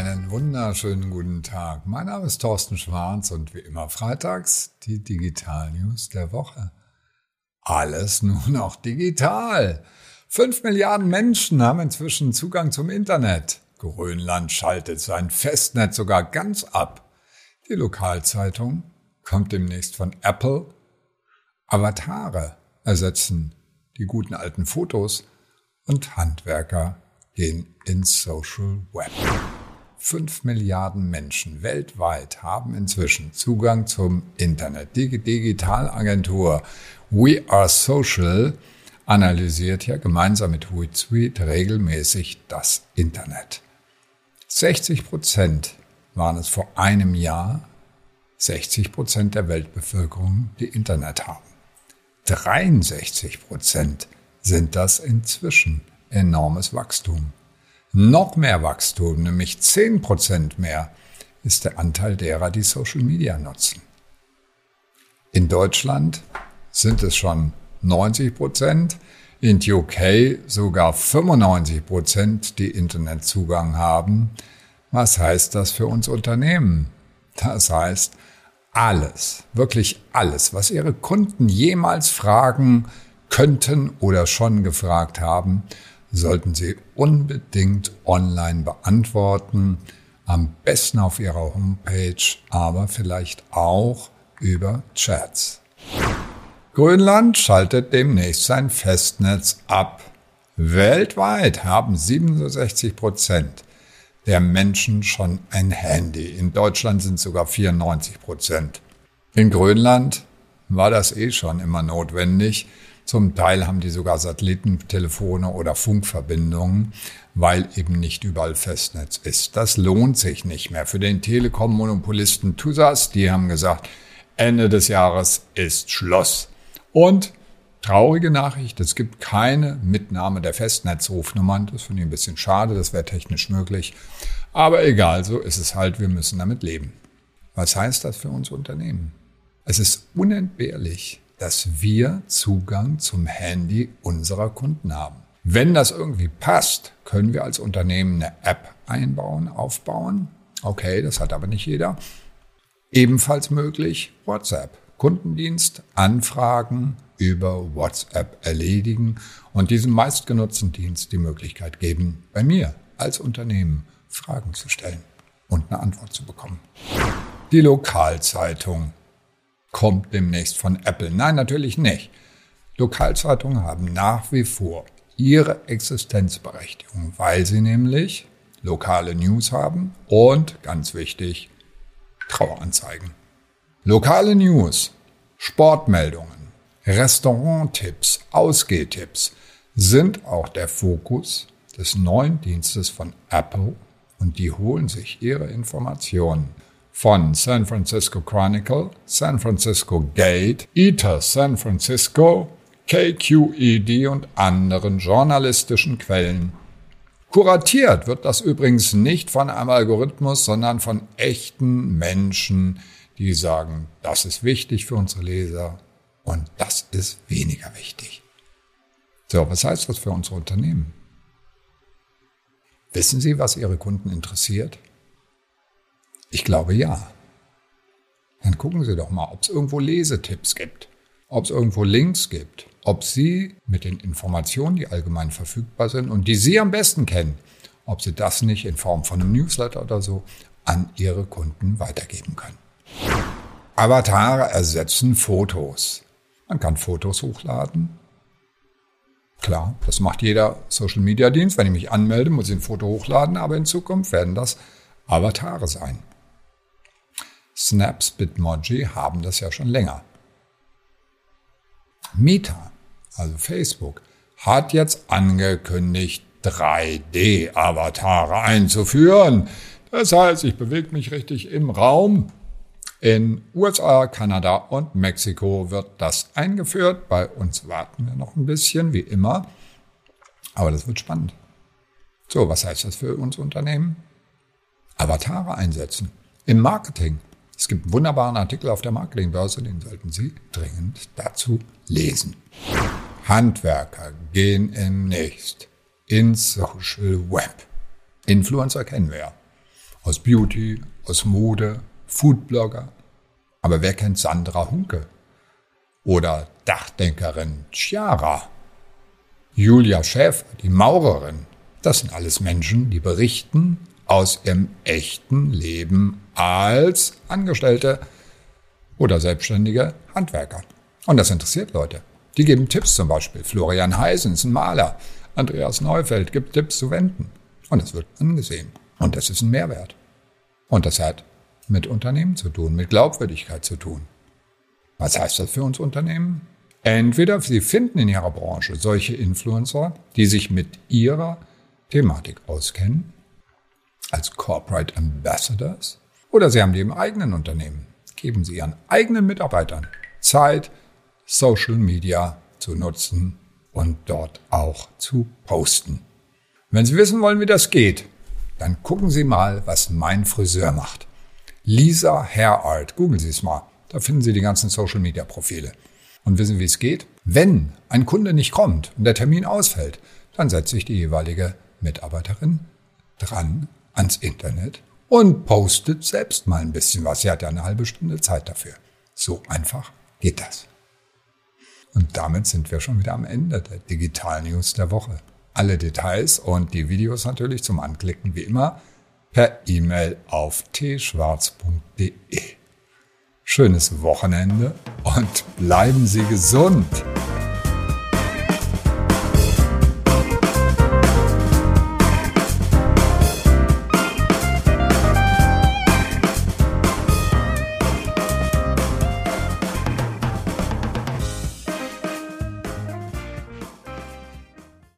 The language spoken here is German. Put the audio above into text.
Einen wunderschönen guten Tag. Mein Name ist Thorsten Schwarz und wie immer freitags die Digital News der Woche. Alles nur noch digital. Fünf Milliarden Menschen haben inzwischen Zugang zum Internet. Grönland schaltet sein Festnetz sogar ganz ab. Die Lokalzeitung kommt demnächst von Apple. Avatare ersetzen die guten alten Fotos und Handwerker gehen ins Social Web. Fünf Milliarden Menschen weltweit haben inzwischen Zugang zum Internet. Die Digitalagentur We Are Social analysiert ja gemeinsam mit Hootsuite regelmäßig das Internet. 60 Prozent waren es vor einem Jahr, 60 Prozent der Weltbevölkerung, die Internet haben. 63 Prozent sind das inzwischen. Enormes Wachstum. Noch mehr Wachstum, nämlich 10 Prozent mehr, ist der Anteil derer, die Social Media nutzen. In Deutschland sind es schon 90 Prozent, in UK sogar 95 Prozent, die Internetzugang haben. Was heißt das für uns Unternehmen? Das heißt, alles, wirklich alles, was Ihre Kunden jemals fragen könnten oder schon gefragt haben, sollten Sie unbedingt online beantworten. Am besten auf Ihrer Homepage, aber vielleicht auch über Chats. Grönland schaltet demnächst sein Festnetz ab. Weltweit haben 67 Prozent der Menschen schon ein Handy. In Deutschland sind sogar 94 Prozent. In Grönland war das eh schon immer notwendig. Zum Teil haben die sogar Satellitentelefone oder Funkverbindungen, weil eben nicht überall Festnetz ist. Das lohnt sich nicht mehr. Für den Telekom-Monopolisten TUSAS, die haben gesagt, Ende des Jahres ist Schluss. Und traurige Nachricht, es gibt keine Mitnahme der Festnetzrufnummern. Das finde ich ein bisschen schade, das wäre technisch möglich. Aber egal, so ist es halt, wir müssen damit leben. Was heißt das für uns Unternehmen? Es ist unentbehrlich, dass wir Zugang zum Handy unserer Kunden haben. Wenn das irgendwie passt, können wir als Unternehmen eine App einbauen, aufbauen. Okay, das hat aber nicht jeder. Ebenfalls möglich WhatsApp. Kundendienst, Anfragen über WhatsApp erledigen und diesem meistgenutzten Dienst die Möglichkeit geben, bei mir als Unternehmen Fragen zu stellen und eine Antwort zu bekommen. Die Lokalzeitung kommt demnächst von Apple. Nein, natürlich nicht. Lokalzeitungen haben nach wie vor ihre Existenzberechtigung, weil sie nämlich lokale News haben und, ganz wichtig, Traueranzeigen. Lokale News, Sportmeldungen, Restauranttipps, Ausgehtipps sind auch der Fokus des neuen Dienstes von Apple und die holen sich ihre Informationen von San Francisco Chronicle, San Francisco Gate, ETA San Francisco, KQED und anderen journalistischen Quellen. Kuratiert wird das übrigens nicht von einem Algorithmus, sondern von echten Menschen, die sagen, das ist wichtig für unsere Leser und das ist weniger wichtig. So, was heißt das für unsere Unternehmen? Wissen Sie, was Ihre Kunden interessiert? Ich glaube ja. Dann gucken Sie doch mal, ob es irgendwo Lesetipps gibt, ob es irgendwo Links gibt, ob Sie mit den Informationen, die allgemein verfügbar sind und die Sie am besten kennen, ob Sie das nicht in Form von einem Newsletter oder so an Ihre Kunden weitergeben können. Avatare ersetzen Fotos. Man kann Fotos hochladen. Klar, das macht jeder Social Media Dienst. Wenn ich mich anmelde, muss ich ein Foto hochladen, aber in Zukunft werden das Avatare sein. Snaps Bitmoji haben das ja schon länger. Meta, also Facebook, hat jetzt angekündigt, 3D-Avatare einzuführen. Das heißt, ich bewege mich richtig im Raum in USA, Kanada und Mexiko wird das eingeführt. Bei uns warten wir noch ein bisschen, wie immer. Aber das wird spannend. So, was heißt das für uns Unternehmen? Avatare einsetzen. Im Marketing. Es gibt einen wunderbaren Artikel auf der Marketingbörse, den sollten Sie dringend dazu lesen. Handwerker gehen demnächst ins Social Web. Influencer kennen wir ja. Aus Beauty, aus Mode, Foodblogger. Aber wer kennt Sandra Hunke? Oder Dachdenkerin Chiara? Julia Schäfer, die Maurerin. Das sind alles Menschen, die berichten aus ihrem echten Leben als Angestellte oder selbstständige Handwerker. Und das interessiert Leute. Die geben Tipps zum Beispiel. Florian Heisen ist ein Maler. Andreas Neufeld gibt Tipps zu Wenden. Und das wird angesehen. Und das ist ein Mehrwert. Und das hat mit Unternehmen zu tun, mit Glaubwürdigkeit zu tun. Was heißt das für uns Unternehmen? Entweder Sie finden in Ihrer Branche solche Influencer, die sich mit Ihrer Thematik auskennen, als Corporate Ambassadors, oder Sie haben die im eigenen Unternehmen. Geben Sie Ihren eigenen Mitarbeitern Zeit, Social Media zu nutzen und dort auch zu posten. Wenn Sie wissen wollen, wie das geht, dann gucken Sie mal, was mein Friseur macht. Lisa Hair Art, googeln Sie es mal. Da finden Sie die ganzen Social Media Profile. Und wissen, wie es geht? Wenn ein Kunde nicht kommt und der Termin ausfällt, dann setzt sich die jeweilige Mitarbeiterin dran ans Internet und postet selbst mal ein bisschen was. Sie hat ja eine halbe Stunde Zeit dafür. So einfach geht das. Und damit sind wir schon wieder am Ende der Digital News der Woche. Alle Details und die Videos natürlich zum Anklicken wie immer per E-Mail auf tschwarz.de. Schönes Wochenende und bleiben Sie gesund.